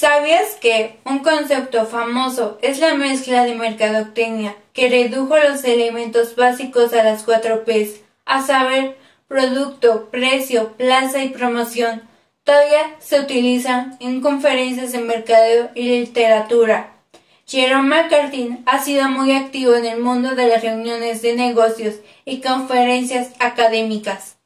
¿Sabías que un concepto famoso es la mezcla de mercadotecnia que redujo los elementos básicos a las cuatro P's, a saber, producto, precio, plaza y promoción? Todavía se utilizan en conferencias de mercadeo y literatura. Jerome McCarthy ha sido muy activo en el mundo de las reuniones de negocios y conferencias académicas.